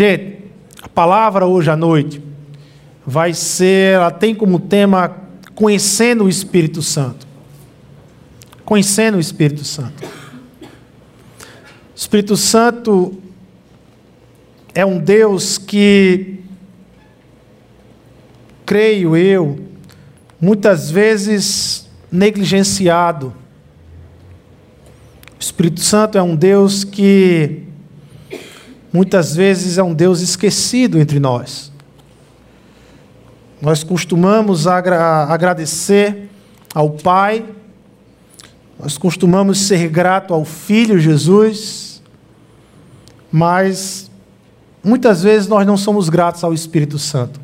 Gente, a palavra hoje à noite vai ser, ela tem como tema conhecendo o Espírito Santo. Conhecendo o Espírito Santo. O Espírito Santo é um Deus que, creio eu, muitas vezes negligenciado. O Espírito Santo é um Deus que muitas vezes é um Deus esquecido entre nós. Nós costumamos agra agradecer ao Pai, nós costumamos ser grato ao Filho Jesus, mas muitas vezes nós não somos gratos ao Espírito Santo.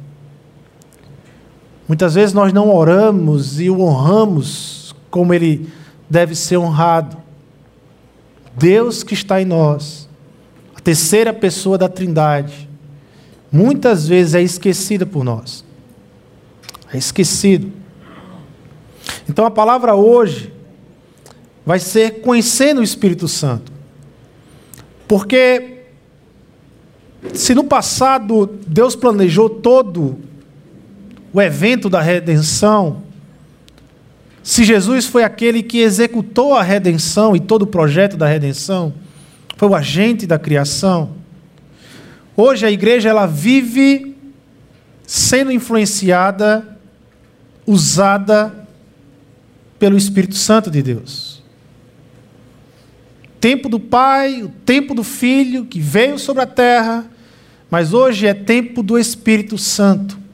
Muitas vezes nós não oramos e o honramos como ele deve ser honrado. Deus que está em nós, terceira pessoa da Trindade, muitas vezes é esquecida por nós. É esquecido. Então a palavra hoje vai ser conhecendo o Espírito Santo. Porque se no passado Deus planejou todo o evento da redenção, se Jesus foi aquele que executou a redenção e todo o projeto da redenção, foi o agente da criação. Hoje a igreja ela vive sendo influenciada, usada pelo Espírito Santo de Deus. Tempo do Pai, o tempo do Filho que veio sobre a terra, mas hoje é tempo do Espírito Santo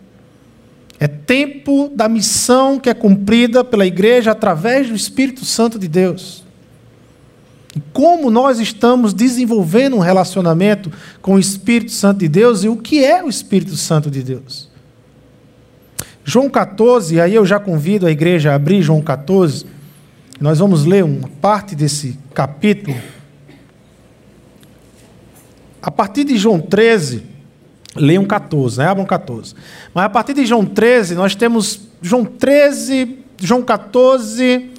é tempo da missão que é cumprida pela igreja através do Espírito Santo de Deus. Como nós estamos desenvolvendo um relacionamento com o Espírito Santo de Deus e o que é o Espírito Santo de Deus. João 14, aí eu já convido a igreja a abrir João 14. Nós vamos ler uma parte desse capítulo. A partir de João 13, Leiam 14, né? abram 14. Mas a partir de João 13, nós temos João 13, João 14,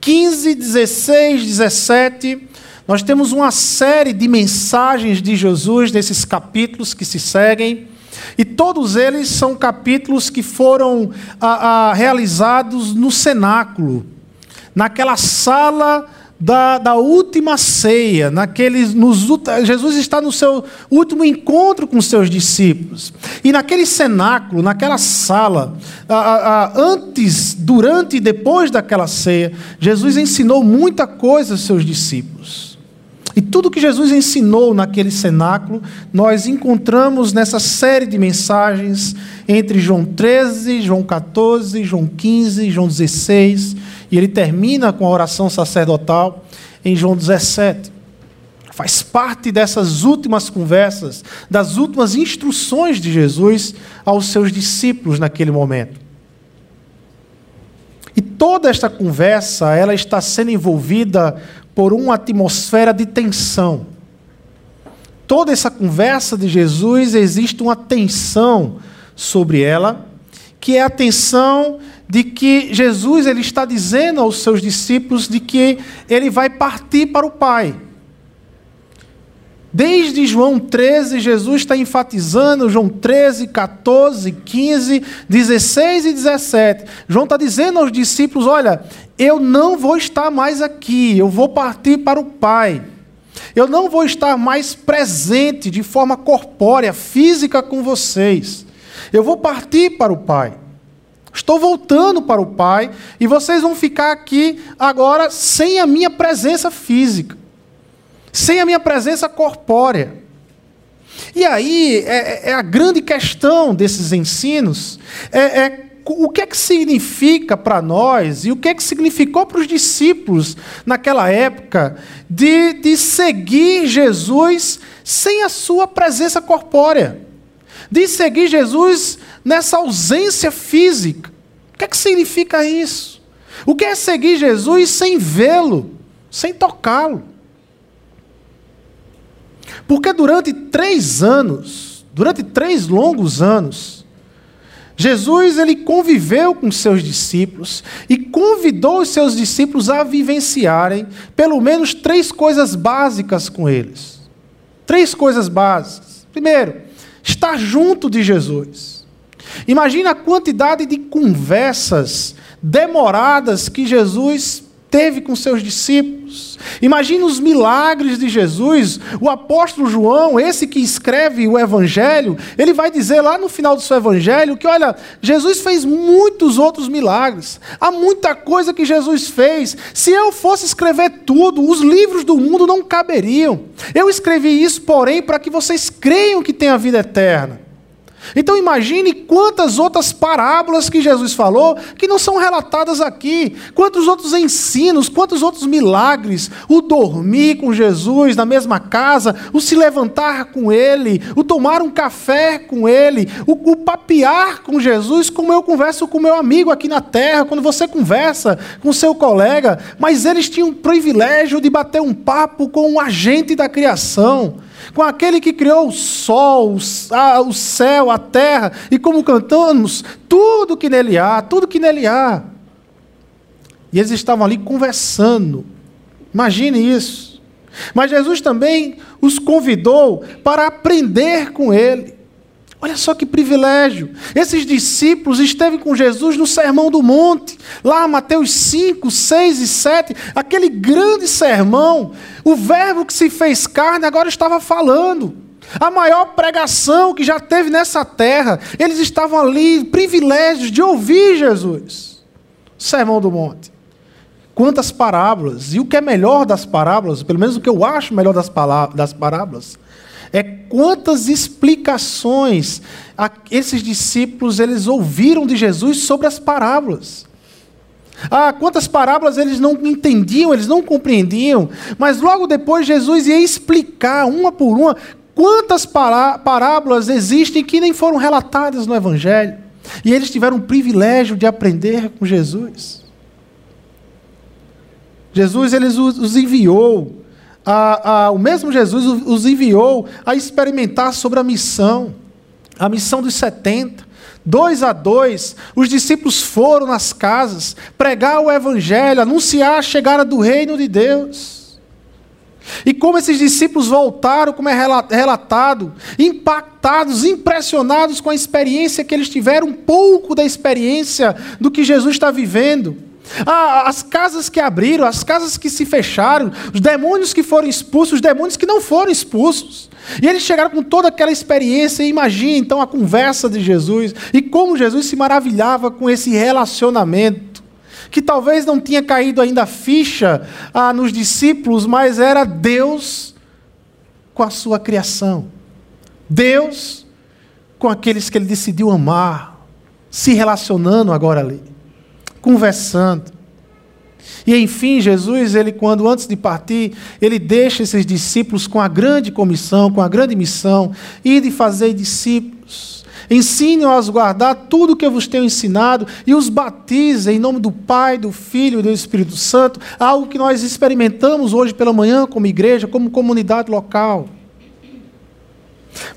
15, 16, 17. Nós temos uma série de mensagens de Jesus nesses capítulos que se seguem. E todos eles são capítulos que foram a, a, realizados no cenáculo, naquela sala da, da última ceia, naqueles, nos, Jesus está no seu último encontro com seus discípulos. E naquele cenáculo, naquela sala, a, a, antes, durante e depois daquela ceia, Jesus ensinou muita coisa aos seus discípulos. E tudo que Jesus ensinou naquele cenáculo, nós encontramos nessa série de mensagens entre João 13, João 14, João 15, João 16 e ele termina com a oração sacerdotal em João 17. Faz parte dessas últimas conversas, das últimas instruções de Jesus aos seus discípulos naquele momento. E toda esta conversa, ela está sendo envolvida por uma atmosfera de tensão. Toda essa conversa de Jesus existe uma tensão sobre ela, que é a tensão de que Jesus ele está dizendo aos seus discípulos de que ele vai partir para o Pai. Desde João 13, Jesus está enfatizando, João 13, 14, 15, 16 e 17. João está dizendo aos discípulos: Olha, eu não vou estar mais aqui, eu vou partir para o Pai. Eu não vou estar mais presente de forma corpórea, física com vocês. Eu vou partir para o Pai. Estou voltando para o Pai e vocês vão ficar aqui agora sem a minha presença física, sem a minha presença corpórea. E aí é, é a grande questão desses ensinos é, é o que é que significa para nós e o que é que significou para os discípulos naquela época de, de seguir Jesus sem a sua presença corpórea, de seguir Jesus nessa ausência física. O que é que significa isso? O que é seguir Jesus sem vê-lo, sem tocá-lo? Porque durante três anos, durante três longos anos, Jesus ele conviveu com seus discípulos e convidou os seus discípulos a vivenciarem pelo menos três coisas básicas com eles. Três coisas básicas. Primeiro, estar junto de Jesus. Imagina a quantidade de conversas demoradas que Jesus teve com seus discípulos. Imagina os milagres de Jesus. O apóstolo João, esse que escreve o evangelho, ele vai dizer lá no final do seu evangelho que, olha, Jesus fez muitos outros milagres. Há muita coisa que Jesus fez. Se eu fosse escrever tudo, os livros do mundo não caberiam. Eu escrevi isso, porém, para que vocês creiam que tem a vida eterna. Então imagine quantas outras parábolas que Jesus falou que não são relatadas aqui, quantos outros ensinos, quantos outros milagres, o dormir com Jesus na mesma casa, o se levantar com Ele, o tomar um café com Ele, o, o papear com Jesus, como eu converso com meu amigo aqui na terra, quando você conversa com seu colega, mas eles tinham o privilégio de bater um papo com um agente da criação com aquele que criou o sol, o céu, a terra, e como cantamos, tudo que nele há, tudo que nele há. E eles estavam ali conversando. Imagine isso. Mas Jesus também os convidou para aprender com ele. Olha só que privilégio. Esses discípulos esteve com Jesus no Sermão do Monte, lá Mateus 5, 6 e 7, aquele grande sermão. O Verbo que se fez carne agora estava falando. A maior pregação que já teve nessa terra. Eles estavam ali, privilégios de ouvir Jesus. Sermão do Monte. Quantas parábolas. E o que é melhor das parábolas, pelo menos o que eu acho melhor das, das parábolas, é quantas explicações esses discípulos eles ouviram de Jesus sobre as parábolas. Ah, quantas parábolas eles não entendiam, eles não compreendiam, mas logo depois Jesus ia explicar uma por uma quantas parábolas existem que nem foram relatadas no Evangelho. E eles tiveram o privilégio de aprender com Jesus. Jesus eles os enviou a, a, o mesmo Jesus os enviou a experimentar sobre a missão, a missão dos 70. Dois a dois, os discípulos foram nas casas pregar o evangelho, anunciar a chegada do reino de Deus. E como esses discípulos voltaram, como é relatado, impactados, impressionados com a experiência que eles tiveram, um pouco da experiência do que Jesus está vivendo. Ah, as casas que abriram, as casas que se fecharam, os demônios que foram expulsos, os demônios que não foram expulsos. E eles chegaram com toda aquela experiência, e imagine então a conversa de Jesus e como Jesus se maravilhava com esse relacionamento, que talvez não tinha caído ainda a ficha ah, nos discípulos, mas era Deus com a sua criação. Deus com aqueles que ele decidiu amar, se relacionando agora ali conversando. E enfim, Jesus, ele quando antes de partir, ele deixa esses discípulos com a grande comissão, com a grande missão, e de fazer discípulos. Ensine-os a guardar tudo o que eu vos tenho ensinado e os batize em nome do Pai, do Filho e do Espírito Santo, algo que nós experimentamos hoje pela manhã como igreja, como comunidade local.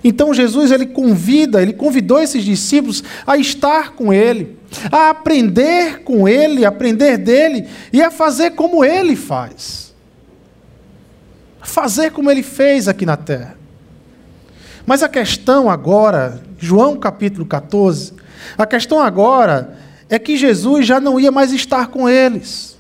Então Jesus ele convida, ele convidou esses discípulos a estar com ele, a aprender com ele, aprender dele e a fazer como ele faz. Fazer como ele fez aqui na terra. Mas a questão agora, João capítulo 14, a questão agora é que Jesus já não ia mais estar com eles.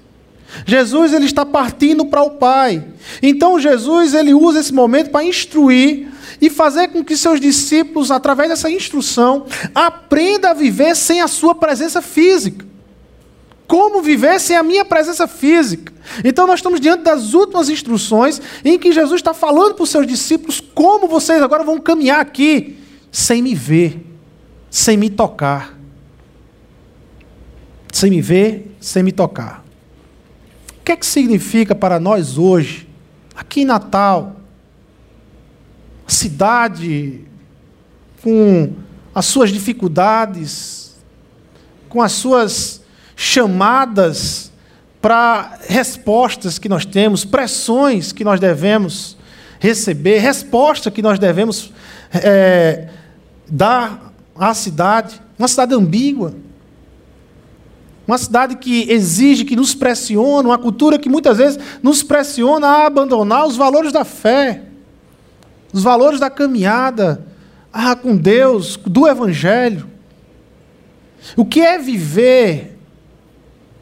Jesus ele está partindo para o Pai. Então Jesus ele usa esse momento para instruir e fazer com que seus discípulos, através dessa instrução, aprendam a viver sem a sua presença física. Como viver sem a minha presença física? Então, nós estamos diante das últimas instruções em que Jesus está falando para os seus discípulos como vocês agora vão caminhar aqui sem me ver, sem me tocar. Sem me ver, sem me tocar. Que é que significa para nós hoje, aqui em Natal, cidade, com as suas dificuldades, com as suas chamadas para respostas que nós temos, pressões que nós devemos receber, resposta que nós devemos é, dar à cidade, uma cidade ambígua, uma cidade que exige, que nos pressiona, uma cultura que muitas vezes nos pressiona a abandonar os valores da fé os valores da caminhada, ah, com Deus, do Evangelho. O que é viver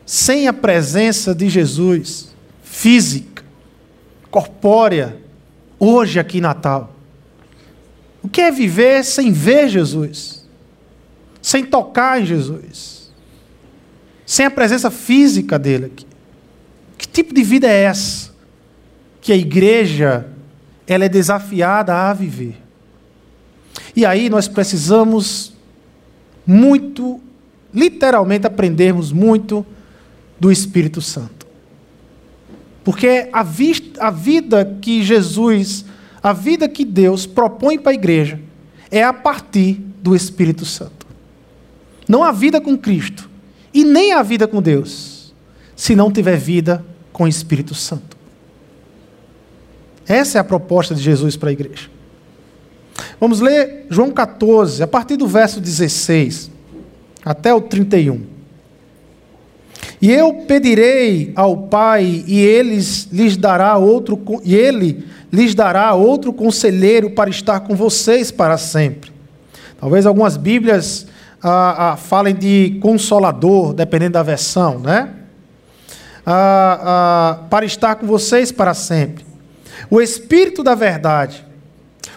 sem a presença de Jesus, física, corpórea, hoje aqui em Natal? O que é viver sem ver Jesus? Sem tocar em Jesus? Sem a presença física dele aqui? Que tipo de vida é essa que a igreja ela é desafiada a viver? E aí nós precisamos muito, literalmente aprendermos muito do Espírito Santo. Porque a, vista, a vida que Jesus a vida que Deus propõe para a igreja é a partir do Espírito Santo. Não há vida com Cristo e nem há vida com Deus se não tiver vida com o Espírito Santo. Essa é a proposta de Jesus para a igreja. Vamos ler João 14, a partir do verso 16 até o 31. E eu pedirei ao Pai, e eles lhes dará outro, e ele lhes dará outro conselheiro para estar com vocês para sempre. Talvez algumas Bíblias ah, ah, falem de consolador, dependendo da versão, né? Ah, para estar com vocês para sempre. O Espírito da Verdade.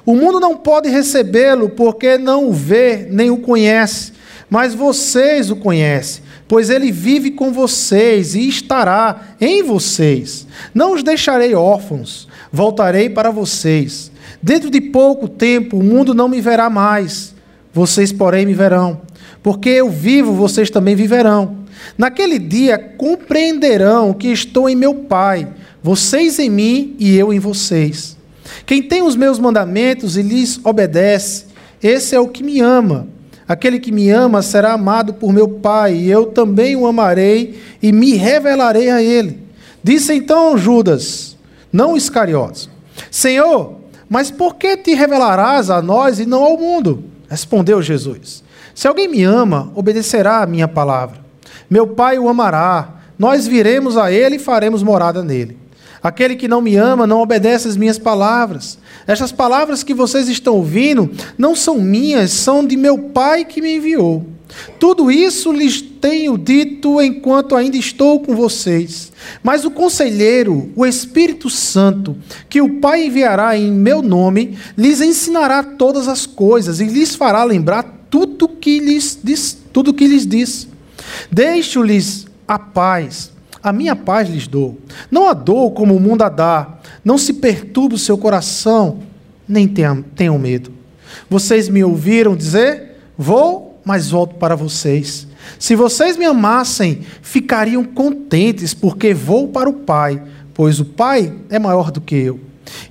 O mundo não pode recebê-lo porque não o vê nem o conhece, mas vocês o conhecem, pois ele vive com vocês e estará em vocês. Não os deixarei órfãos voltarei para vocês. Dentro de pouco tempo o mundo não me verá mais, vocês, porém, me verão. Porque eu vivo, vocês também viverão. Naquele dia compreenderão que estou em meu Pai, vocês em mim e eu em vocês. Quem tem os meus mandamentos e lhes obedece, esse é o que me ama. Aquele que me ama será amado por meu Pai, e eu também o amarei e me revelarei a ele. Disse então Judas: não Iscariotes. Senhor, mas por que te revelarás a nós e não ao mundo? Respondeu Jesus. Se alguém me ama, obedecerá a minha palavra. Meu Pai o amará, nós viremos a ele e faremos morada nele. Aquele que não me ama não obedece às minhas palavras. Estas palavras que vocês estão ouvindo não são minhas, são de meu Pai que me enviou. Tudo isso lhes tenho dito enquanto ainda estou com vocês. Mas o conselheiro, o Espírito Santo, que o Pai enviará em meu nome, lhes ensinará todas as coisas e lhes fará lembrar tudo que lhes diz, tudo que lhes diz. Deixo-lhes a paz. A minha paz lhes dou. Não a dou como o mundo a dá. Não se perturbe o seu coração, nem tenham, tenham medo. Vocês me ouviram dizer: Vou mas volto para vocês. Se vocês me amassem, ficariam contentes, porque vou para o Pai, pois o Pai é maior do que eu.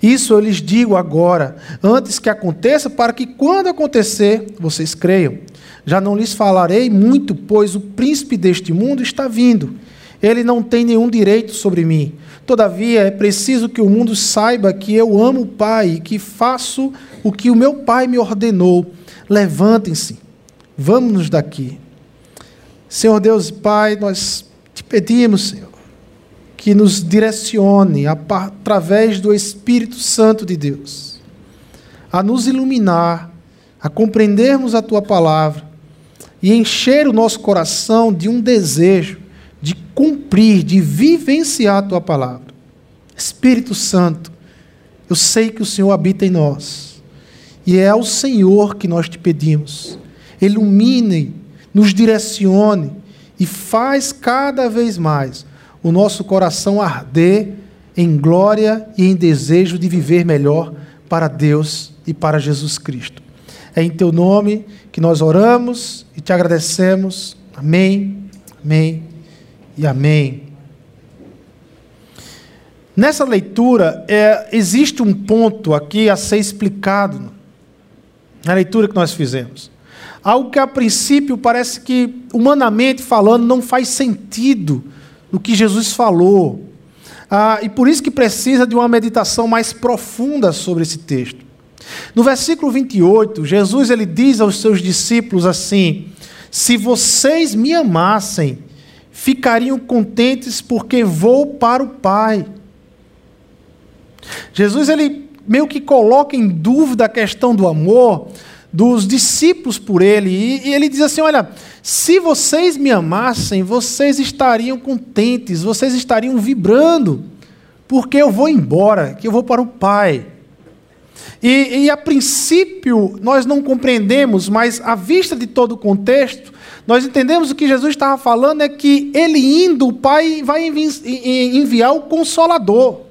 Isso eu lhes digo agora, antes que aconteça, para que quando acontecer, vocês creiam. Já não lhes falarei muito, pois o príncipe deste mundo está vindo. Ele não tem nenhum direito sobre mim. Todavia, é preciso que o mundo saiba que eu amo o Pai e que faço o que o meu Pai me ordenou. Levantem-se Vamos-nos daqui. Senhor Deus e Pai, nós te pedimos, Senhor, que nos direcione através do Espírito Santo de Deus, a nos iluminar, a compreendermos a tua palavra e encher o nosso coração de um desejo de cumprir, de vivenciar a tua palavra. Espírito Santo, eu sei que o Senhor habita em nós e é ao Senhor que nós te pedimos ilumine, nos direcione e faz cada vez mais o nosso coração arder em glória e em desejo de viver melhor para Deus e para Jesus Cristo. É em teu nome que nós oramos e te agradecemos. Amém, amém e amém. Nessa leitura, é, existe um ponto aqui a ser explicado na leitura que nós fizemos. Algo que a princípio parece que, humanamente falando, não faz sentido no que Jesus falou. Ah, e por isso que precisa de uma meditação mais profunda sobre esse texto. No versículo 28, Jesus ele diz aos seus discípulos assim: Se vocês me amassem, ficariam contentes porque vou para o Pai. Jesus ele meio que coloca em dúvida a questão do amor, dos discípulos por ele. E, e ele diz assim: Olha, se vocês me amassem, vocês estariam contentes, vocês estariam vibrando, porque eu vou embora, que eu vou para o Pai. E, e, a princípio nós não compreendemos, mas à vista de todo o contexto, nós entendemos o que Jesus estava falando é que ele indo, o Pai vai enviar o Consolador.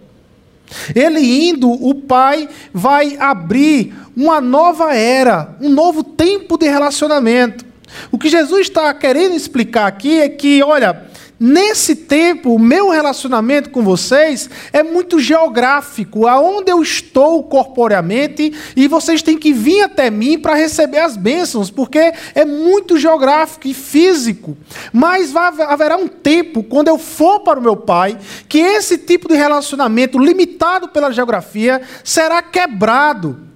Ele indo, o Pai vai abrir uma nova era, um novo tempo de relacionamento. O que Jesus está querendo explicar aqui é que, olha, Nesse tempo, o meu relacionamento com vocês é muito geográfico, aonde eu estou corporeamente, e vocês têm que vir até mim para receber as bênçãos, porque é muito geográfico e físico. Mas haverá um tempo, quando eu for para o meu pai, que esse tipo de relacionamento, limitado pela geografia, será quebrado.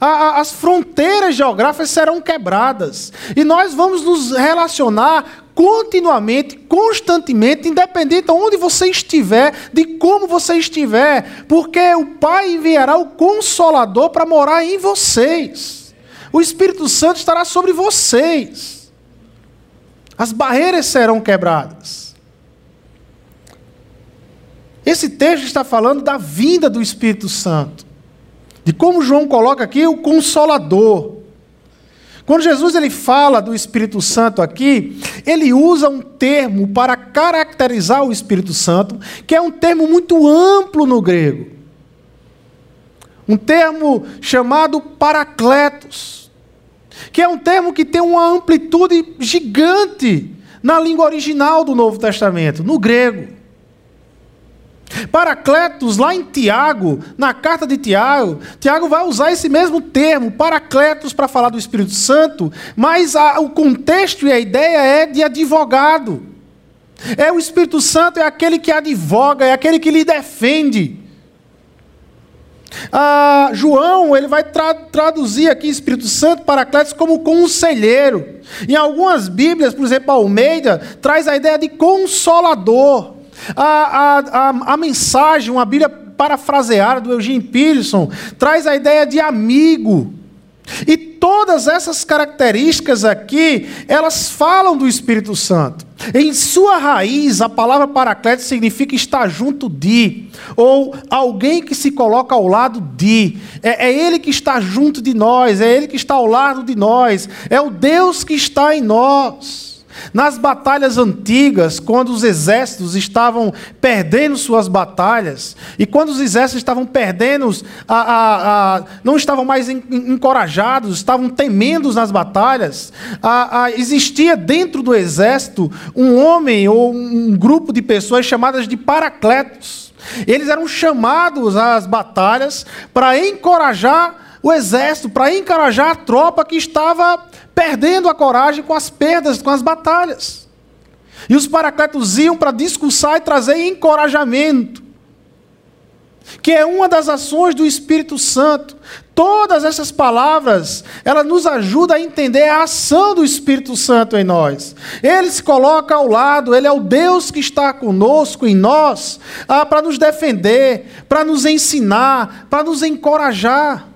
As fronteiras geográficas serão quebradas. E nós vamos nos relacionar continuamente, constantemente, independente de onde você estiver, de como você estiver, porque o Pai enviará o Consolador para morar em vocês. O Espírito Santo estará sobre vocês. As barreiras serão quebradas. Esse texto está falando da vinda do Espírito Santo. De como João coloca aqui o consolador. Quando Jesus ele fala do Espírito Santo aqui, ele usa um termo para caracterizar o Espírito Santo, que é um termo muito amplo no grego. Um termo chamado paracletos, que é um termo que tem uma amplitude gigante na língua original do Novo Testamento, no grego. Paracletos, lá em Tiago, na carta de Tiago, Tiago vai usar esse mesmo termo, Paracletos, para falar do Espírito Santo, mas a, o contexto e a ideia é de advogado. É o Espírito Santo, é aquele que advoga, é aquele que lhe defende. Ah, João ele vai tra traduzir aqui Espírito Santo Paracletos como conselheiro. Em algumas Bíblias, por exemplo, Almeida, traz a ideia de consolador. A, a, a, a mensagem, uma Bíblia parafraseada do Eugene Peterson, traz a ideia de amigo. E todas essas características aqui, elas falam do Espírito Santo. Em sua raiz, a palavra paracleto significa estar junto de, ou alguém que se coloca ao lado de. É, é, Ele que está junto de nós, é Ele que está ao lado de nós, é o Deus que está em nós. Nas batalhas antigas, quando os exércitos estavam perdendo suas batalhas, e quando os exércitos estavam perdendo, a, a, a, não estavam mais encorajados, estavam temendo nas batalhas, existia dentro do exército um homem ou um grupo de pessoas chamadas de paracletos. Eles eram chamados às batalhas para encorajar o exército, para encorajar a tropa que estava perdendo a coragem com as perdas, com as batalhas. E os paracletos iam para discursar e trazer encorajamento, que é uma das ações do Espírito Santo. Todas essas palavras, elas nos ajudam a entender a ação do Espírito Santo em nós. Ele se coloca ao lado, ele é o Deus que está conosco em nós, ah, para nos defender, para nos ensinar, para nos encorajar.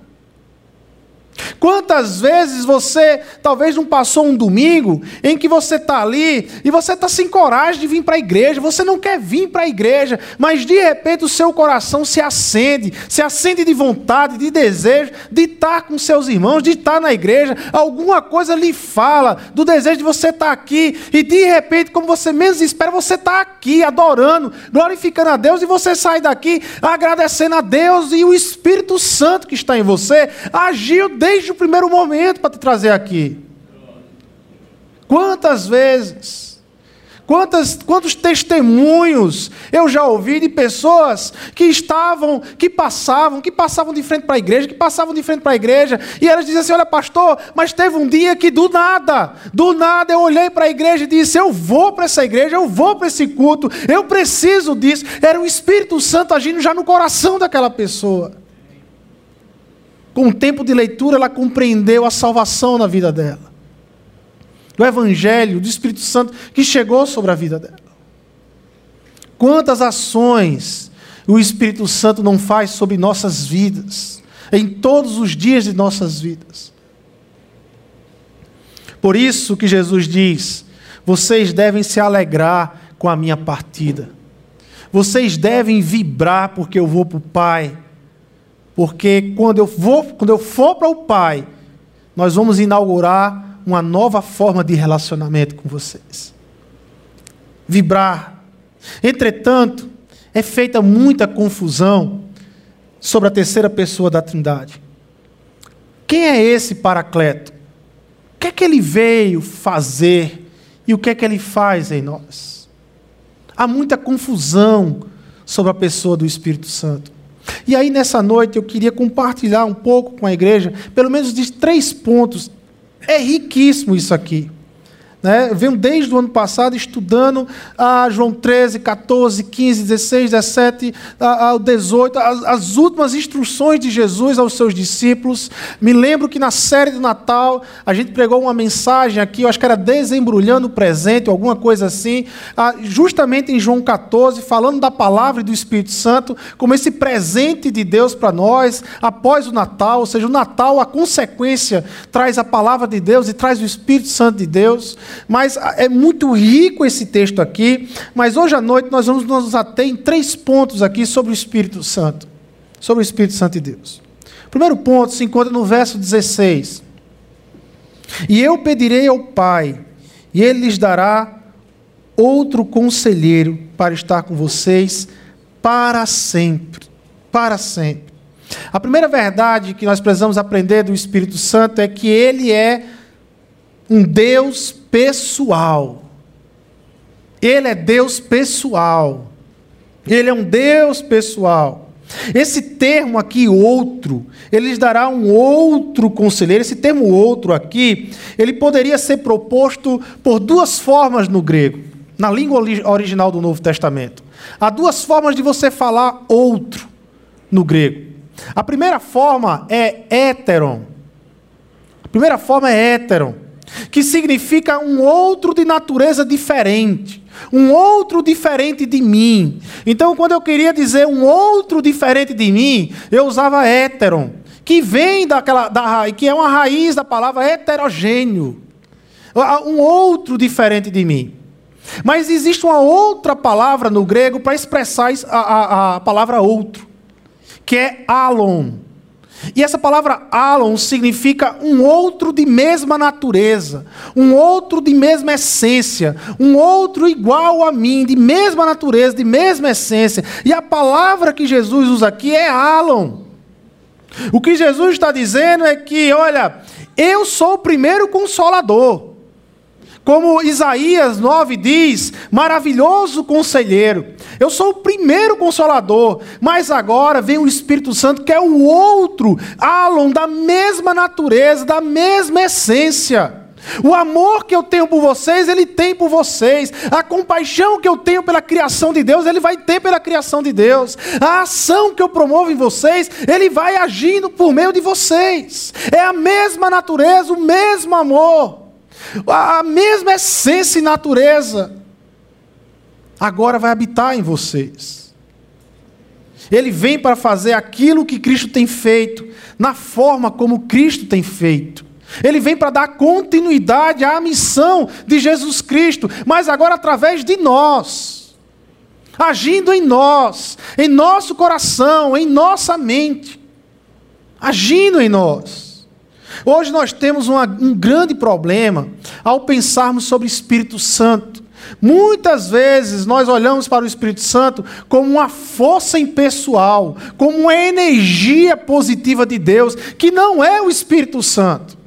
Quantas vezes você talvez não passou um domingo em que você está ali e você está sem coragem de vir para a igreja, você não quer vir para a igreja, mas de repente o seu coração se acende, se acende de vontade, de desejo de estar com seus irmãos, de estar na igreja, alguma coisa lhe fala do desejo de você estar aqui e de repente, como você menos espera, você está aqui adorando, glorificando a Deus e você sai daqui agradecendo a Deus e o Espírito Santo que está em você agiu desde o primeiro momento para te trazer aqui. Quantas vezes, quantas, quantos testemunhos eu já ouvi de pessoas que estavam, que passavam, que passavam de frente para a igreja, que passavam de frente para a igreja, e elas diziam assim: Olha, pastor, mas teve um dia que do nada, do nada eu olhei para a igreja e disse: Eu vou para essa igreja, eu vou para esse culto, eu preciso disso. Era o Espírito Santo agindo já no coração daquela pessoa. Com o tempo de leitura, ela compreendeu a salvação na vida dela. Do Evangelho, do Espírito Santo que chegou sobre a vida dela. Quantas ações o Espírito Santo não faz sobre nossas vidas, em todos os dias de nossas vidas. Por isso que Jesus diz: vocês devem se alegrar com a minha partida. Vocês devem vibrar porque eu vou para o Pai. Porque quando eu, vou, quando eu for para o Pai, nós vamos inaugurar uma nova forma de relacionamento com vocês. Vibrar. Entretanto, é feita muita confusão sobre a terceira pessoa da Trindade. Quem é esse Paracleto? O que é que ele veio fazer e o que é que ele faz em nós? Há muita confusão sobre a pessoa do Espírito Santo. E aí, nessa noite, eu queria compartilhar um pouco com a igreja, pelo menos de três pontos. É riquíssimo isso aqui. Né? Eu venho desde o ano passado estudando a João 13, 14, 15, 16, 17, ao 18, as, as, últimas instruções de Jesus aos seus discípulos. Me lembro que na série do Natal a gente pregou uma mensagem aqui, eu acho que era desembrulhando o presente, alguma coisa assim, justamente em João 14, falando da palavra e do Espírito Santo como esse presente de Deus para nós após o Natal, ou seja, o Natal, a consequência, traz a palavra de Deus e traz o Espírito Santo de Deus. Mas ah, é muito rico esse texto aqui. Mas hoje à noite nós vamos nos ater em três pontos aqui sobre o Espírito Santo. Sobre o Espírito Santo de Deus. O primeiro ponto se encontra no verso 16. E eu pedirei ao Pai, e Ele lhes dará outro conselheiro para estar com vocês para sempre. Para sempre. A primeira verdade que nós precisamos aprender do Espírito Santo é que ele é um Deus pessoal. Ele é Deus pessoal. Ele é um Deus pessoal. Esse termo aqui, outro, ele lhes dará um outro conselheiro. Esse termo outro aqui, ele poderia ser proposto por duas formas no grego, na língua original do Novo Testamento. Há duas formas de você falar outro no grego. A primeira forma é héteron. A primeira forma é héteron que significa um outro de natureza diferente, um outro diferente de mim. Então, quando eu queria dizer um outro diferente de mim, eu usava héteron, que vem daquela da que é uma raiz da palavra heterogêneo. Um outro diferente de mim. Mas existe uma outra palavra no grego para expressar a, a, a palavra outro, que é alon. E essa palavra alon significa um outro de mesma natureza, um outro de mesma essência, um outro igual a mim, de mesma natureza, de mesma essência. E a palavra que Jesus usa aqui é alon. O que Jesus está dizendo é que, olha, eu sou o primeiro consolador. Como Isaías 9 diz, maravilhoso conselheiro. Eu sou o primeiro consolador, mas agora vem o Espírito Santo, que é o outro, Alon, da mesma natureza, da mesma essência. O amor que eu tenho por vocês, ele tem por vocês. A compaixão que eu tenho pela criação de Deus, ele vai ter pela criação de Deus. A ação que eu promovo em vocês, ele vai agindo por meio de vocês. É a mesma natureza, o mesmo amor a mesma essência e natureza, agora vai habitar em vocês. Ele vem para fazer aquilo que Cristo tem feito, na forma como Cristo tem feito. Ele vem para dar continuidade à missão de Jesus Cristo, mas agora através de nós, agindo em nós, em nosso coração, em nossa mente, agindo em nós. Hoje nós temos uma, um grande problema ao pensarmos sobre Espírito Santo. Muitas vezes nós olhamos para o Espírito Santo como uma força impessoal, como uma energia positiva de Deus, que não é o Espírito Santo.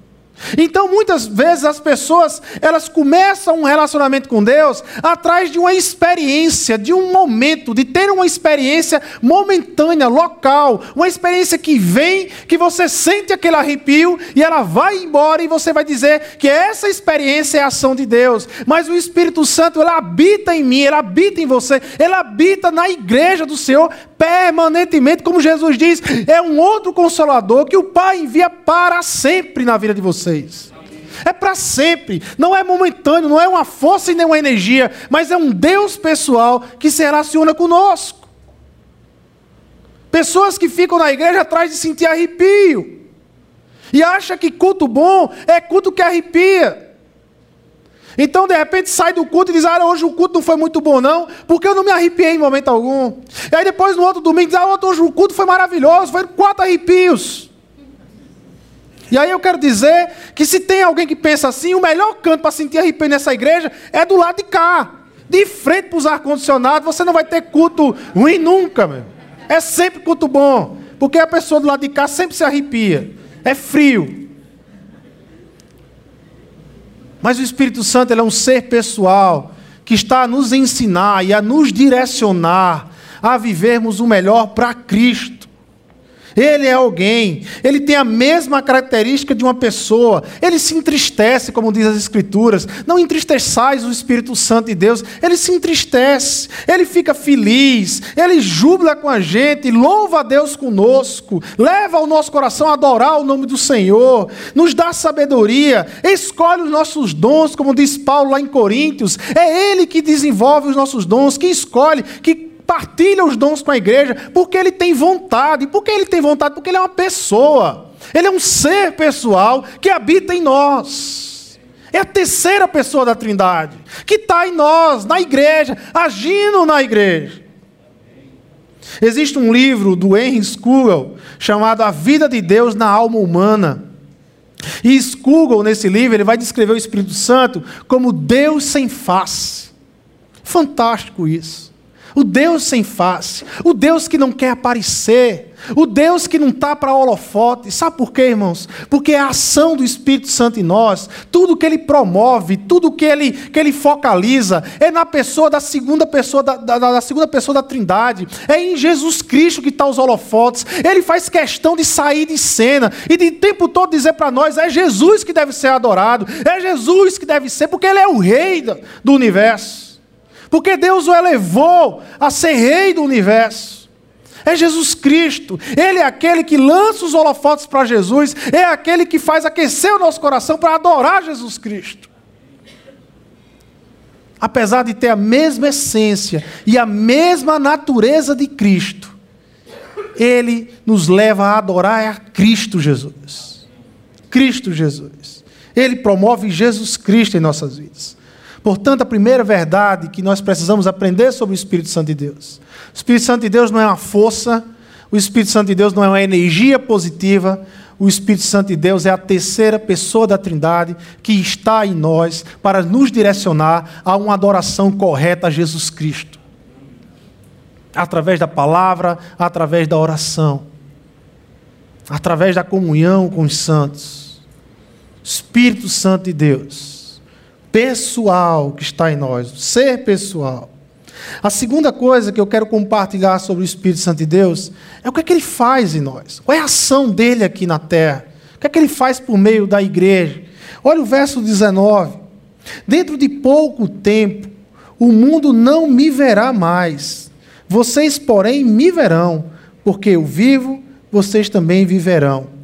Então, muitas vezes as pessoas, elas começam um relacionamento com Deus atrás de uma experiência, de um momento, de ter uma experiência momentânea, local, uma experiência que vem, que você sente aquele arrepio e ela vai embora e você vai dizer que essa experiência é ação de Deus. Mas o Espírito Santo, ele habita em mim, ele habita em você, ele habita na igreja do Senhor permanentemente, como Jesus diz, é um outro consolador que o Pai envia para sempre na vida de vocês. É para sempre, não é momentâneo, não é uma força e nem uma energia, mas é um Deus pessoal que se relaciona conosco. Pessoas que ficam na igreja atrás de sentir arrepio. E acha que culto bom é culto que arrepia. Então, de repente, sai do culto e diz: Ah, hoje o culto não foi muito bom, não, porque eu não me arrepiei em momento algum. E aí, depois, no outro domingo, diz: Ah, hoje o culto foi maravilhoso, foi quatro arrepios. E aí eu quero dizer que se tem alguém que pensa assim, o melhor canto para sentir arrepio nessa igreja é do lado de cá. De frente para os ar-condicionados, você não vai ter culto ruim nunca, meu. É sempre culto bom. Porque a pessoa do lado de cá sempre se arrepia. É frio. Mas o Espírito Santo é um ser pessoal que está a nos ensinar e a nos direcionar a vivermos o melhor para Cristo. Ele é alguém, ele tem a mesma característica de uma pessoa, ele se entristece, como diz as Escrituras. Não entristeçais o Espírito Santo de Deus, ele se entristece, ele fica feliz, ele jubila com a gente, louva a Deus conosco, leva o nosso coração a adorar o nome do Senhor, nos dá sabedoria, escolhe os nossos dons, como diz Paulo lá em Coríntios, é ele que desenvolve os nossos dons, que escolhe, que partilha os dons com a igreja, porque ele tem vontade. Por que ele tem vontade? Porque ele é uma pessoa. Ele é um ser pessoal que habita em nós. É a terceira pessoa da Trindade, que está em nós, na igreja, agindo na igreja. Existe um livro do Henry Scougal chamado A Vida de Deus na Alma Humana. E Scougal, nesse livro, ele vai descrever o Espírito Santo como Deus sem face. Fantástico isso o Deus sem face, o Deus que não quer aparecer, o Deus que não está para holofote. Sabe por quê, irmãos? Porque é a ação do Espírito Santo em nós, tudo que ele promove, tudo que ele, que ele focaliza, é na pessoa da segunda pessoa da, da, da segunda pessoa da Trindade. É em Jesus Cristo que está os holofotes. Ele faz questão de sair de cena e de tempo todo dizer para nós: é Jesus que deve ser adorado, é Jesus que deve ser, porque Ele é o Rei do universo. Porque Deus o elevou a ser rei do universo. É Jesus Cristo. Ele é aquele que lança os holofotes para Jesus. É aquele que faz aquecer o nosso coração para adorar Jesus Cristo. Apesar de ter a mesma essência e a mesma natureza de Cristo, ele nos leva a adorar a Cristo Jesus. Cristo Jesus. Ele promove Jesus Cristo em nossas vidas. Portanto, a primeira verdade que nós precisamos aprender sobre o Espírito Santo de Deus. O Espírito Santo de Deus não é uma força, o Espírito Santo de Deus não é uma energia positiva, o Espírito Santo de Deus é a terceira pessoa da Trindade que está em nós para nos direcionar a uma adoração correta a Jesus Cristo. Através da palavra, através da oração, através da comunhão com os santos. Espírito Santo de Deus pessoal que está em nós, ser pessoal. A segunda coisa que eu quero compartilhar sobre o Espírito Santo de Deus é o que é que ele faz em nós. Qual é a ação dele aqui na terra? O que é que ele faz por meio da igreja? Olha o verso 19. Dentro de pouco tempo, o mundo não me verá mais. Vocês, porém, me verão, porque eu vivo, vocês também viverão.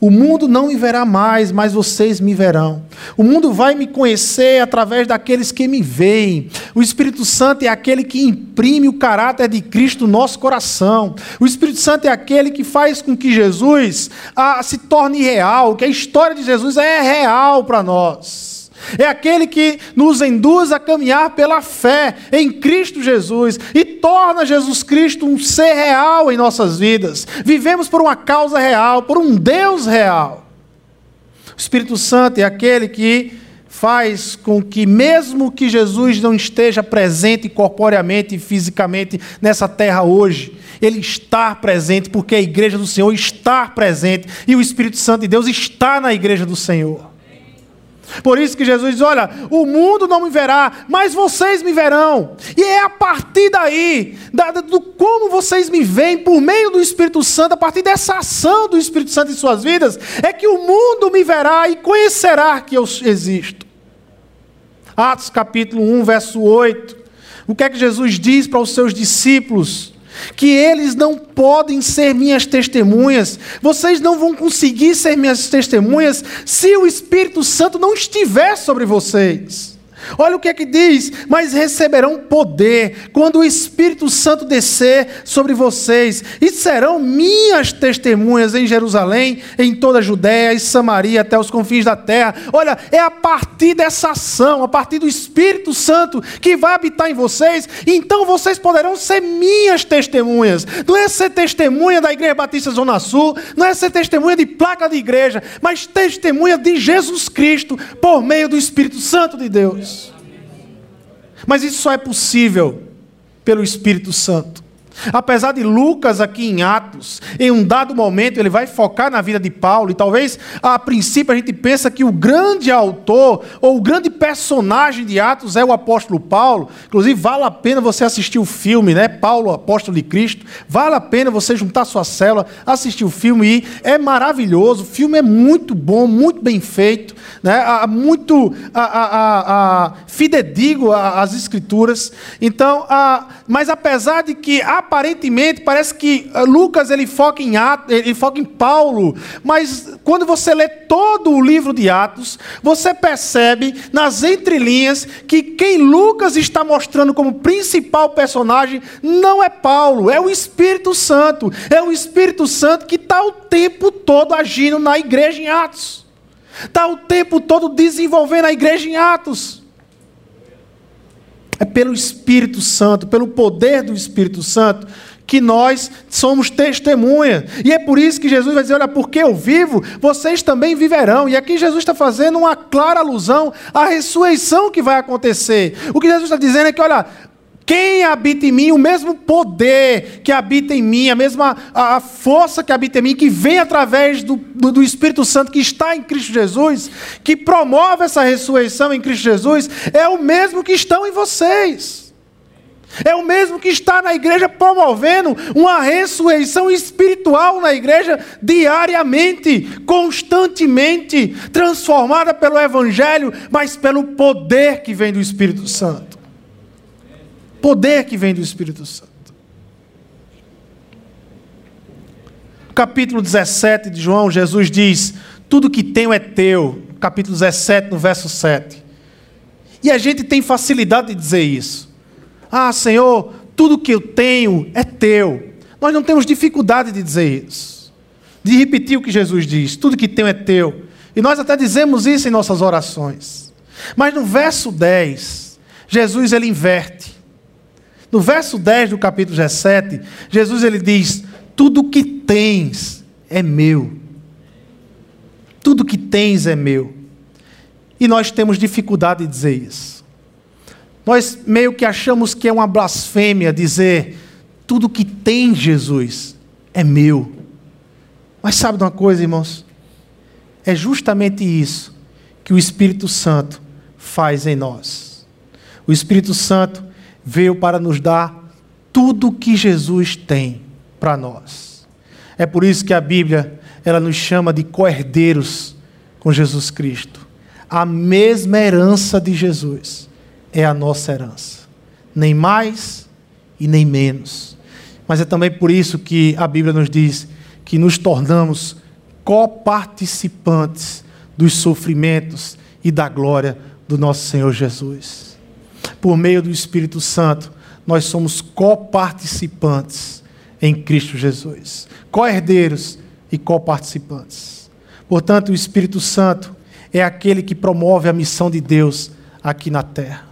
O mundo não me verá mais, mas vocês me verão. O mundo vai me conhecer através daqueles que me veem. O Espírito Santo é aquele que imprime o caráter de Cristo no nosso coração. O Espírito Santo é aquele que faz com que Jesus ah, se torne real, que a história de Jesus é real para nós. É aquele que nos induz a caminhar pela fé em Cristo Jesus e torna Jesus Cristo um ser real em nossas vidas. Vivemos por uma causa real, por um Deus real. O Espírito Santo é aquele que faz com que, mesmo que Jesus não esteja presente corporeamente e fisicamente nessa terra hoje, ele está presente, porque a igreja do Senhor está presente e o Espírito Santo de Deus está na igreja do Senhor. Por isso que Jesus diz: Olha, o mundo não me verá, mas vocês me verão. E é a partir daí, da, do como vocês me veem por meio do Espírito Santo, a partir dessa ação do Espírito Santo em suas vidas, é que o mundo me verá e conhecerá que eu existo. Atos capítulo 1, verso 8. O que é que Jesus diz para os seus discípulos? Que eles não podem ser minhas testemunhas, vocês não vão conseguir ser minhas testemunhas se o Espírito Santo não estiver sobre vocês. Olha o que é que diz: Mas receberão poder quando o Espírito Santo descer sobre vocês, e serão minhas testemunhas em Jerusalém, em toda a Judéia e Samaria, até os confins da terra. Olha, é a partir dessa ação, a partir do Espírito Santo que vai habitar em vocês, então vocês poderão ser minhas testemunhas. Não é ser testemunha da Igreja Batista Zona Sul, não é ser testemunha de placa de igreja, mas testemunha de Jesus Cristo por meio do Espírito Santo de Deus. Mas isso só é possível pelo Espírito Santo. Apesar de Lucas, aqui em Atos, em um dado momento, ele vai focar na vida de Paulo, e talvez a princípio a gente pensa que o grande autor, ou o grande personagem de Atos é o apóstolo Paulo. Inclusive, vale a pena você assistir o filme, né? Paulo, apóstolo de Cristo. Vale a pena você juntar sua célula, assistir o filme e é maravilhoso. O filme é muito bom, muito bem feito, né? muito a, a, a, fidedigno às escrituras. Então, mas apesar de que a aparentemente parece que eh, Lucas ele foca em Atos, ele foca em Paulo, mas quando você lê todo o livro de Atos, você percebe nas entrelinhas que quem Lucas está mostrando como principal personagem não é Paulo, é o Espírito Santo. É o Espírito Santo que está o tempo todo agindo na igreja em Atos. Está o tempo todo desenvolvendo a igreja em Atos. É pelo Espírito Santo, pelo poder do Espírito Santo, que nós somos testemunha. E é por isso que Jesus vai dizer: Olha, porque eu vivo, vocês também viverão. E aqui Jesus está fazendo uma clara alusão à ressurreição que vai acontecer. O que Jesus está dizendo é que, olha, quem habita em mim, o mesmo poder que habita em mim, a mesma a força que habita em mim, que vem através do, do, do, Espírito Santo que está em Cristo Jesus, que promove essa ressurreição em Cristo Jesus, é o mesmo que estão em vocês. É o mesmo que está na igreja promovendo uma ressurreição espiritual na igreja diariamente, constantemente, transformada pelo Evangelho, mas pelo poder que vem do Espírito Santo. Poder que vem do Espírito Santo. capítulo 17 de João, Jesus diz: Tudo que tenho é teu. Capítulo 17, no verso 7. E a gente tem facilidade de dizer isso. Ah, Senhor, tudo que eu tenho é teu. Nós não temos dificuldade de dizer isso. De repetir o que Jesus diz: Tudo que tenho é teu. E nós até dizemos isso em nossas orações. Mas no verso 10, Jesus ele inverte. No verso 10 do capítulo 17, Jesus ele diz: Tudo que tens é meu. Tudo que tens é meu. E nós temos dificuldade de dizer isso. Nós meio que achamos que é uma blasfêmia dizer: Tudo que tem Jesus é meu. Mas sabe de uma coisa, irmãos? É justamente isso que o Espírito Santo faz em nós. O Espírito Santo veio para nos dar tudo que Jesus tem para nós. É por isso que a Bíblia ela nos chama de coerdeiros com Jesus Cristo. A mesma herança de Jesus é a nossa herança, nem mais e nem menos. Mas é também por isso que a Bíblia nos diz que nos tornamos coparticipantes dos sofrimentos e da glória do nosso Senhor Jesus por meio do Espírito Santo, nós somos coparticipantes em Cristo Jesus, co-herdeiros e coparticipantes. Portanto, o Espírito Santo é aquele que promove a missão de Deus aqui na terra.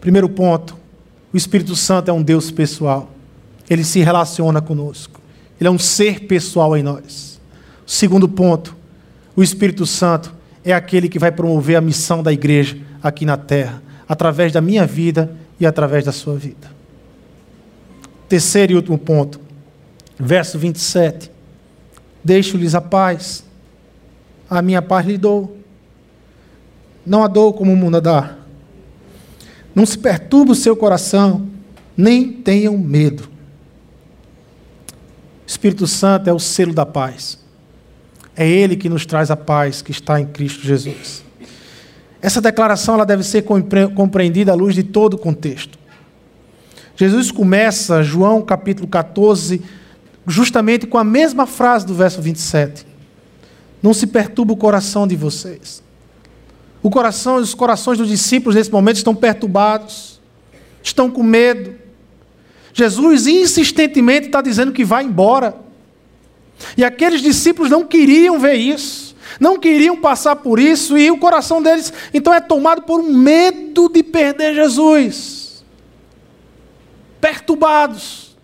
Primeiro ponto, o Espírito Santo é um Deus pessoal. Ele se relaciona conosco. Ele é um ser pessoal em nós. Segundo ponto, o Espírito Santo é aquele que vai promover a missão da igreja aqui na terra através da minha vida e através da sua vida. Terceiro e último ponto, verso 27. Deixo-lhes a paz, a minha paz lhe dou. Não a dou como o mundo a dá. Não se perturbe o seu coração, nem tenham medo. O Espírito Santo é o selo da paz. É Ele que nos traz a paz que está em Cristo Jesus. Essa declaração ela deve ser compreendida à luz de todo o contexto. Jesus começa João capítulo 14 justamente com a mesma frase do verso 27. Não se perturbe o coração de vocês. O coração, os corações dos discípulos nesse momento estão perturbados, estão com medo. Jesus insistentemente está dizendo que vai embora. E aqueles discípulos não queriam ver isso, não queriam passar por isso, e o coração deles então é tomado por um medo de perder Jesus. Perturbados.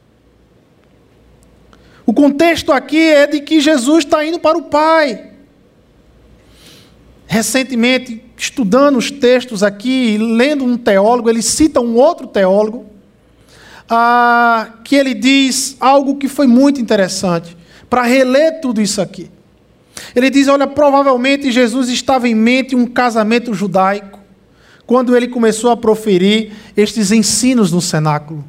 O contexto aqui é de que Jesus está indo para o Pai. Recentemente, estudando os textos aqui, lendo um teólogo, ele cita um outro teólogo, ah, que ele diz algo que foi muito interessante, para reler tudo isso aqui. Ele diz: Olha, provavelmente Jesus estava em mente um casamento judaico, quando ele começou a proferir estes ensinos no cenáculo.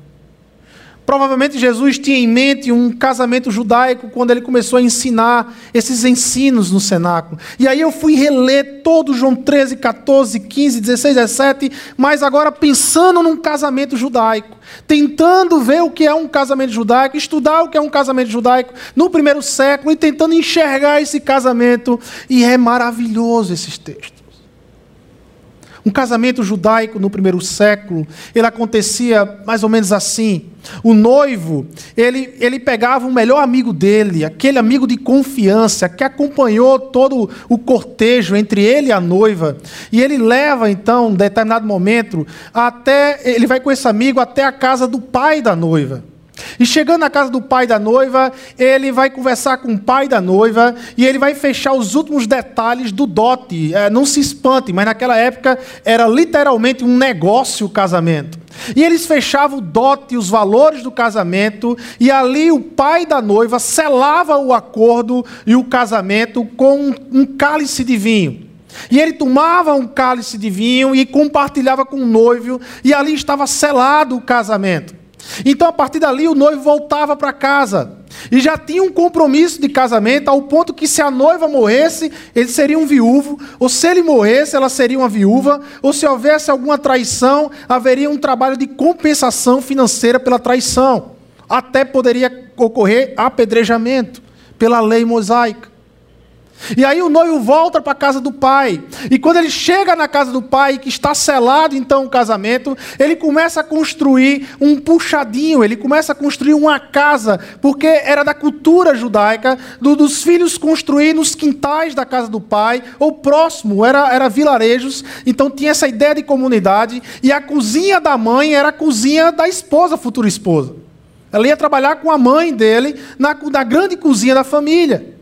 Provavelmente Jesus tinha em mente um casamento judaico quando ele começou a ensinar esses ensinos no cenáculo. E aí eu fui reler todo João 13, 14, 15, 16, 17, mas agora pensando num casamento judaico, tentando ver o que é um casamento judaico, estudar o que é um casamento judaico no primeiro século e tentando enxergar esse casamento. E é maravilhoso esses textos. Um casamento judaico no primeiro século, ele acontecia mais ou menos assim. O noivo, ele, ele pegava o melhor amigo dele, aquele amigo de confiança, que acompanhou todo o cortejo entre ele e a noiva, e ele leva, então, em determinado momento, até. Ele vai com esse amigo até a casa do pai da noiva. E chegando na casa do pai da noiva, ele vai conversar com o pai da noiva e ele vai fechar os últimos detalhes do dote. É, não se espante, mas naquela época era literalmente um negócio o casamento. E eles fechavam o dote, os valores do casamento, e ali o pai da noiva selava o acordo e o casamento com um, um cálice de vinho. E ele tomava um cálice de vinho e compartilhava com o noivo, e ali estava selado o casamento. Então, a partir dali, o noivo voltava para casa. E já tinha um compromisso de casamento, ao ponto que se a noiva morresse, ele seria um viúvo, ou se ele morresse, ela seria uma viúva, ou se houvesse alguma traição, haveria um trabalho de compensação financeira pela traição. Até poderia ocorrer apedrejamento pela lei mosaica. E aí o noivo volta para a casa do pai. E quando ele chega na casa do pai, que está selado então o casamento, ele começa a construir um puxadinho, ele começa a construir uma casa, porque era da cultura judaica do, dos filhos construir nos quintais da casa do pai, ou próximo, era, era vilarejos, então tinha essa ideia de comunidade, e a cozinha da mãe era a cozinha da esposa, futura esposa. Ela ia trabalhar com a mãe dele na, na grande cozinha da família.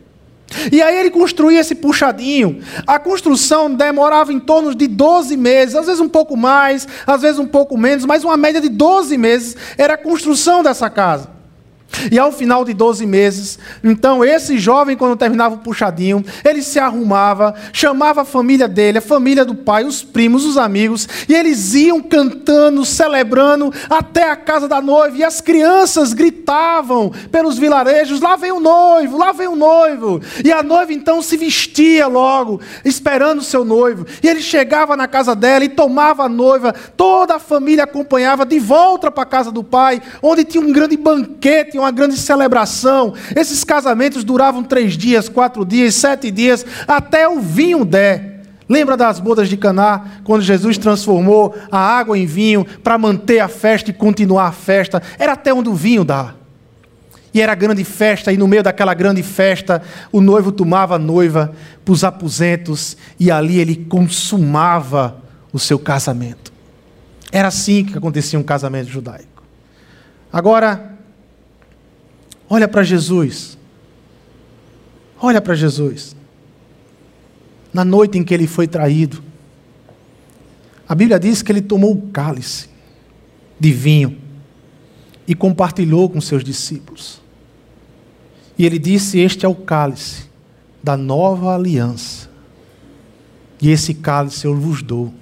E aí ele construía esse puxadinho. A construção demorava em torno de 12 meses, às vezes um pouco mais, às vezes um pouco menos, mas uma média de 12 meses era a construção dessa casa. E ao final de 12 meses, então esse jovem, quando terminava o puxadinho, ele se arrumava, chamava a família dele, a família do pai, os primos, os amigos, e eles iam cantando, celebrando até a casa da noiva, e as crianças gritavam pelos vilarejos: lá vem o noivo, lá vem o noivo. E a noiva então se vestia logo, esperando o seu noivo, e ele chegava na casa dela e tomava a noiva, toda a família acompanhava de volta para a casa do pai, onde tinha um grande banquete, uma grande celebração. Esses casamentos duravam três dias, quatro dias, sete dias, até o vinho der. Lembra das bodas de Caná, quando Jesus transformou a água em vinho para manter a festa e continuar a festa? Era até onde o vinho dá. E era grande festa, e no meio daquela grande festa, o noivo tomava a noiva para os aposentos, e ali ele consumava o seu casamento. Era assim que acontecia um casamento judaico. Agora, Olha para Jesus. Olha para Jesus. Na noite em que ele foi traído, a Bíblia diz que ele tomou o cálice de vinho e compartilhou com seus discípulos. E ele disse: Este é o cálice da nova aliança. E esse cálice eu vos dou.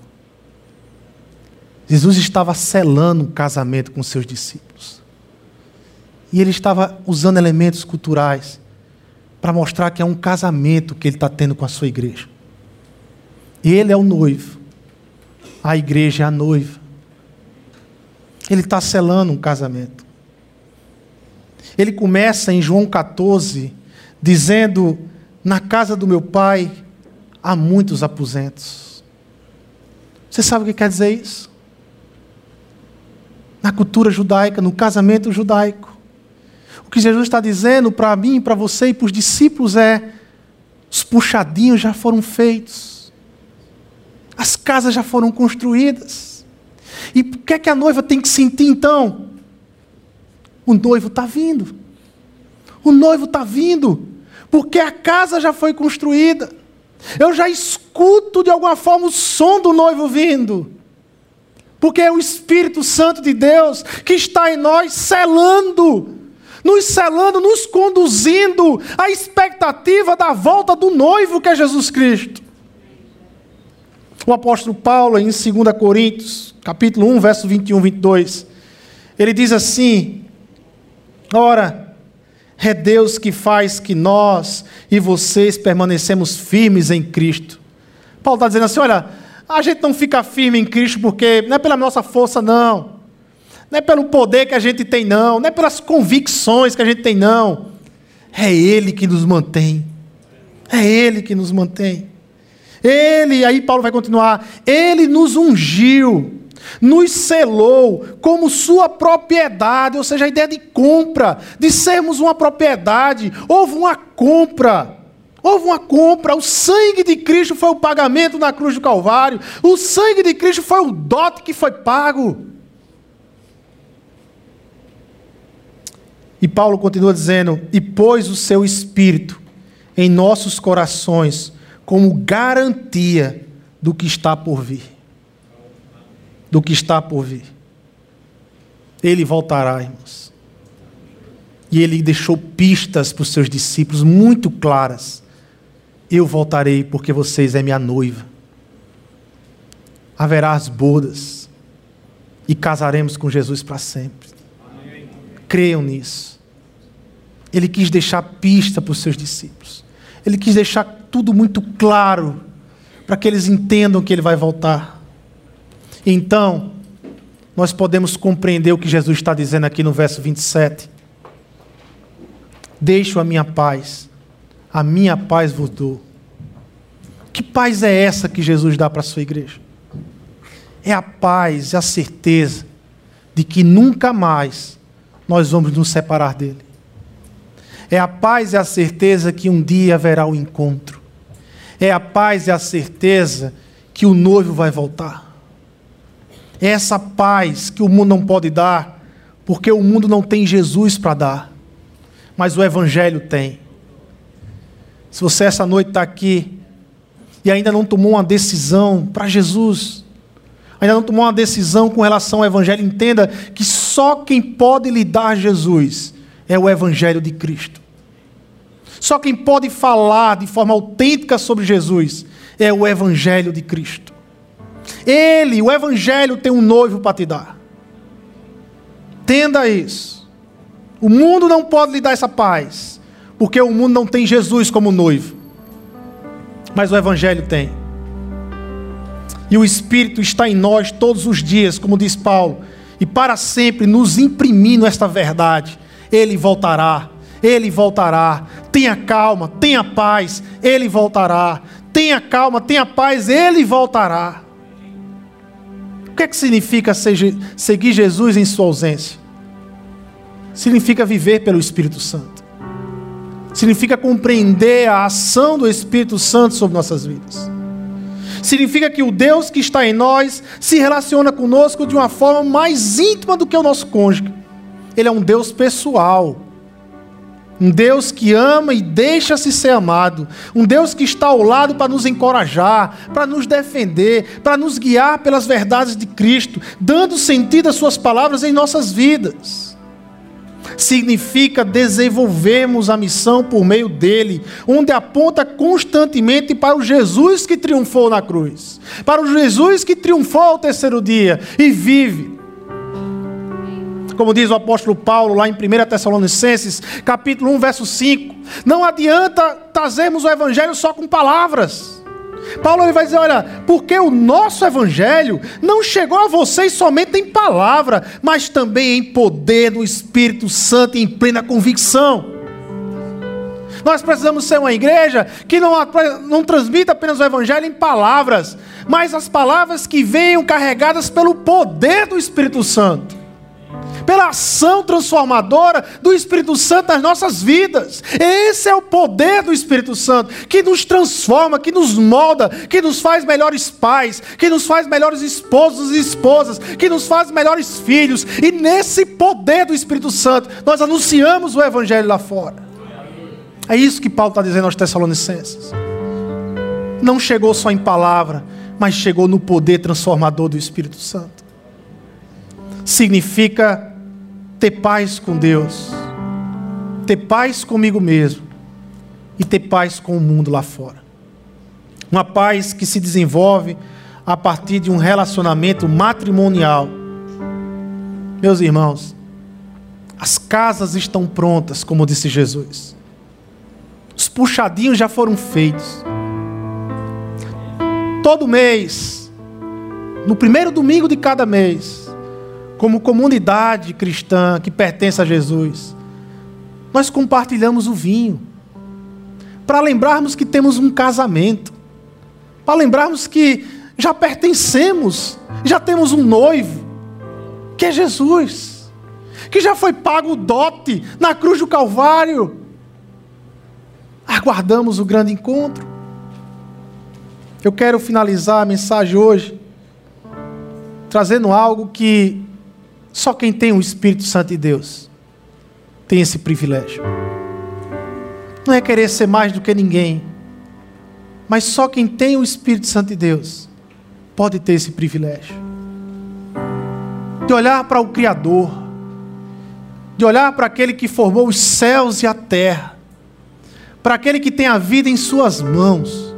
Jesus estava selando um casamento com seus discípulos. E ele estava usando elementos culturais para mostrar que é um casamento que ele está tendo com a sua igreja. Ele é o noivo, a igreja é a noiva. Ele está selando um casamento. Ele começa em João 14, dizendo: Na casa do meu pai há muitos aposentos. Você sabe o que quer dizer isso? Na cultura judaica, no casamento judaico. Que Jesus está dizendo para mim, para você e para os discípulos é: os puxadinhos já foram feitos, as casas já foram construídas. E o que é que a noiva tem que sentir então? O noivo está vindo. O noivo está vindo, porque a casa já foi construída. Eu já escuto de alguma forma o som do noivo vindo. Porque é o Espírito Santo de Deus que está em nós selando, nos selando, nos conduzindo à expectativa da volta do noivo que é Jesus Cristo. O apóstolo Paulo, em 2 Coríntios, capítulo 1, verso 21, 22, ele diz assim: Ora, é Deus que faz que nós e vocês permanecemos firmes em Cristo. Paulo está dizendo assim: olha, a gente não fica firme em Cristo porque não é pela nossa força, não. Não é pelo poder que a gente tem, não. Não é pelas convicções que a gente tem, não. É Ele que nos mantém. É Ele que nos mantém. Ele, aí Paulo vai continuar, Ele nos ungiu nos selou como sua propriedade, ou seja, a ideia de compra, de sermos uma propriedade. Houve uma compra. Houve uma compra, o sangue de Cristo foi o pagamento na cruz do Calvário, o sangue de Cristo foi o dote que foi pago. E Paulo continua dizendo: e pôs o seu espírito em nossos corações como garantia do que está por vir do que está por vir. Ele voltará, irmãos. E ele deixou pistas para os seus discípulos muito claras. Eu voltarei porque vocês é minha noiva. Haverá as bodas e casaremos com Jesus para sempre. Creiam nisso. Ele quis deixar pista para os seus discípulos. Ele quis deixar tudo muito claro para que eles entendam que ele vai voltar. Então, nós podemos compreender o que Jesus está dizendo aqui no verso 27. Deixo a minha paz, a minha paz vos dou. Que paz é essa que Jesus dá para a sua igreja? É a paz, é a certeza de que nunca mais nós vamos nos separar dele. É a paz e a certeza que um dia haverá o encontro. É a paz e a certeza que o noivo vai voltar. É essa paz que o mundo não pode dar, porque o mundo não tem Jesus para dar, mas o Evangelho tem. Se você essa noite está aqui e ainda não tomou uma decisão para Jesus, ainda não tomou uma decisão com relação ao Evangelho, entenda que só quem pode lhe dar Jesus é o Evangelho de Cristo. Só quem pode falar de forma autêntica sobre Jesus é o Evangelho de Cristo. Ele, o Evangelho, tem um noivo para te dar. Tenda isso. O mundo não pode lhe dar essa paz, porque o mundo não tem Jesus como noivo. Mas o Evangelho tem. E o Espírito está em nós todos os dias, como diz Paulo, e para sempre nos imprimindo esta verdade. Ele voltará, ele voltará. Tenha calma, tenha paz, ele voltará. Tenha calma, tenha paz, ele voltará. O que é que significa seguir Jesus em sua ausência? Significa viver pelo Espírito Santo. Significa compreender a ação do Espírito Santo sobre nossas vidas. Significa que o Deus que está em nós se relaciona conosco de uma forma mais íntima do que o nosso cônjuge. Ele é um Deus pessoal. Um Deus que ama e deixa-se ser amado. Um Deus que está ao lado para nos encorajar, para nos defender, para nos guiar pelas verdades de Cristo, dando sentido às Suas palavras em nossas vidas. Significa desenvolvermos a missão por meio dele, onde aponta constantemente para o Jesus que triunfou na cruz, para o Jesus que triunfou ao terceiro dia e vive como diz o apóstolo Paulo lá em 1 Tessalonicenses, capítulo 1, verso 5. Não adianta trazermos o evangelho só com palavras. Paulo ele vai dizer: olha, porque o nosso evangelho não chegou a vocês somente em palavra, mas também em poder do Espírito Santo e em plena convicção. Nós precisamos ser uma igreja que não, não transmita apenas o Evangelho em palavras, mas as palavras que venham carregadas pelo poder do Espírito Santo pela ação transformadora do Espírito Santo nas nossas vidas. Esse é o poder do Espírito Santo que nos transforma, que nos molda, que nos faz melhores pais, que nos faz melhores esposos e esposas, que nos faz melhores filhos. E nesse poder do Espírito Santo, nós anunciamos o Evangelho lá fora. É isso que Paulo está dizendo aos Tessalonicenses. Não chegou só em palavra, mas chegou no poder transformador do Espírito Santo. Significa ter paz com Deus, ter paz comigo mesmo e ter paz com o mundo lá fora. Uma paz que se desenvolve a partir de um relacionamento matrimonial. Meus irmãos, as casas estão prontas, como disse Jesus. Os puxadinhos já foram feitos. Todo mês, no primeiro domingo de cada mês, como comunidade cristã que pertence a Jesus, nós compartilhamos o vinho. Para lembrarmos que temos um casamento. Para lembrarmos que já pertencemos, já temos um noivo, que é Jesus. Que já foi pago o dote na cruz do Calvário. Aguardamos o grande encontro. Eu quero finalizar a mensagem hoje trazendo algo que só quem tem o Espírito Santo de Deus tem esse privilégio. Não é querer ser mais do que ninguém, mas só quem tem o Espírito Santo de Deus pode ter esse privilégio. De olhar para o Criador, de olhar para aquele que formou os céus e a terra, para aquele que tem a vida em Suas mãos,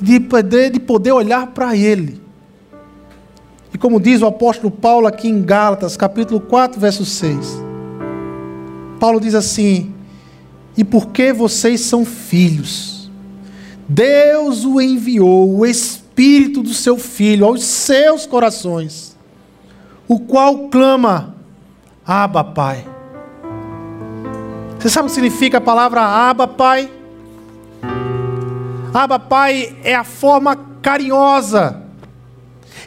de poder, de poder olhar para Ele e como diz o apóstolo Paulo aqui em Gálatas, capítulo 4, verso 6. Paulo diz assim: E porque vocês são filhos, Deus o enviou, o Espírito do seu Filho, aos seus corações, o qual clama: Abba, Pai. Você sabe o que significa a palavra Abba, Pai? Abba, Pai é a forma carinhosa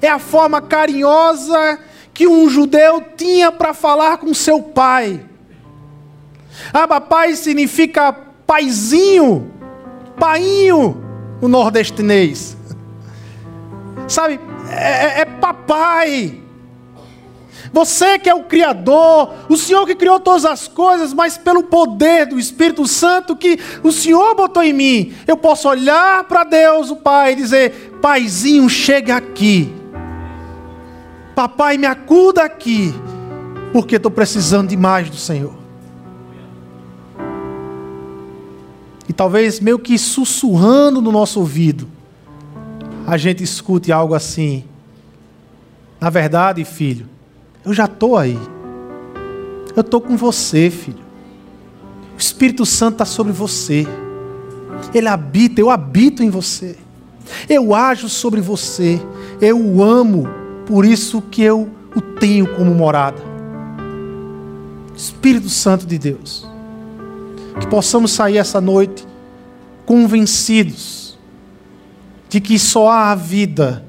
é a forma carinhosa que um judeu tinha para falar com seu pai. Abba pai significa paizinho, painho no nordestinês. Sabe, é, é, é papai. Você que é o Criador, o Senhor que criou todas as coisas, mas pelo poder do Espírito Santo que o Senhor botou em mim, eu posso olhar para Deus, o Pai, e dizer: Paizinho, chega aqui. Papai, me acuda aqui, porque estou precisando demais do Senhor. E talvez meio que sussurrando no nosso ouvido, a gente escute algo assim. Na verdade, filho, eu já estou aí. Eu estou com você, filho. O Espírito Santo está sobre você. Ele habita, eu habito em você. Eu ajo sobre você. Eu o amo por isso que eu o tenho como morada. Espírito Santo de Deus. Que possamos sair essa noite convencidos de que só há a vida,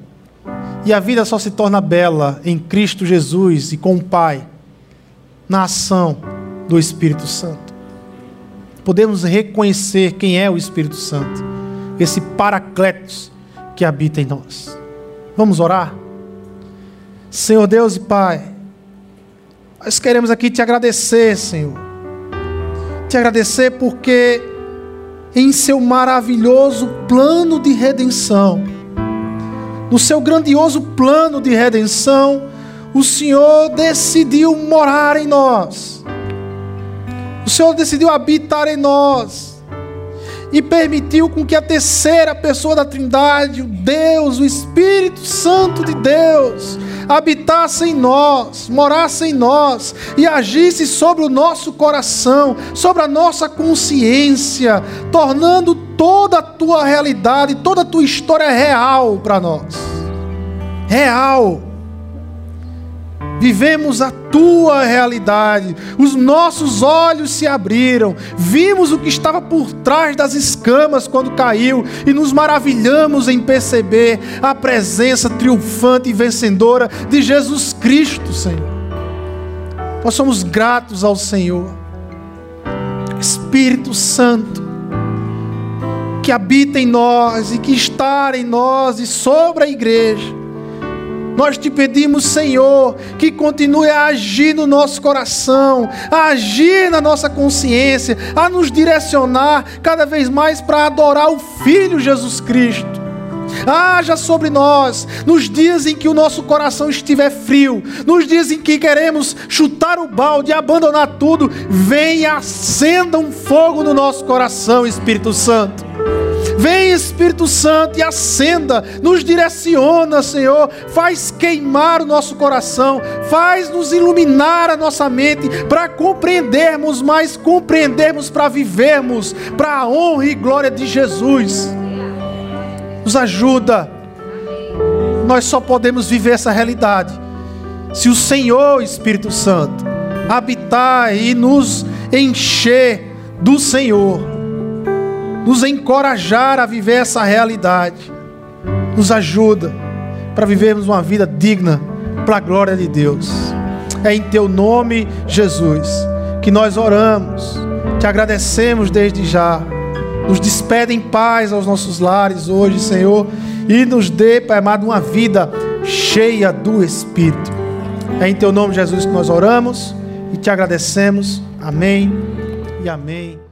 e a vida só se torna bela em Cristo Jesus e com o Pai, na ação do Espírito Santo. Podemos reconhecer quem é o Espírito Santo, esse Paracletos que habita em nós. Vamos orar? Senhor Deus e Pai, nós queremos aqui te agradecer, Senhor. Te agradecer porque em seu maravilhoso plano de redenção, no seu grandioso plano de redenção, o Senhor decidiu morar em nós. O Senhor decidiu habitar em nós e permitiu com que a terceira pessoa da Trindade, o Deus, o Espírito Santo de Deus, habitasse em nós, morasse em nós e agisse sobre o nosso coração, sobre a nossa consciência, tornando toda a tua realidade, toda a tua história real para nós. Real. Vivemos a tua realidade. Os nossos olhos se abriram, vimos o que estava por trás das escamas quando caiu e nos maravilhamos em perceber a presença triunfante e vencedora de Jesus Cristo, Senhor. Nós somos gratos ao Senhor. Espírito Santo, que habita em nós e que está em nós e sobre a igreja nós te pedimos, Senhor, que continue a agir no nosso coração, a agir na nossa consciência, a nos direcionar cada vez mais para adorar o Filho Jesus Cristo. Haja sobre nós nos dias em que o nosso coração estiver frio, nos dias em que queremos chutar o balde abandonar tudo, venha acenda um fogo no nosso coração, Espírito Santo. Vem Espírito Santo e acenda, nos direciona, Senhor, faz queimar o nosso coração, faz nos iluminar a nossa mente para compreendermos mais, compreendermos para vivermos para a honra e glória de Jesus. Nos ajuda. Nós só podemos viver essa realidade se o Senhor, Espírito Santo, habitar e nos encher do Senhor nos encorajar a viver essa realidade. Nos ajuda para vivermos uma vida digna para a glória de Deus. É em teu nome, Jesus, que nós oramos, te agradecemos desde já. Nos despede em paz aos nossos lares hoje, Senhor, e nos dê, Pai amado, uma vida cheia do Espírito. É em teu nome, Jesus, que nós oramos e te agradecemos. Amém e amém.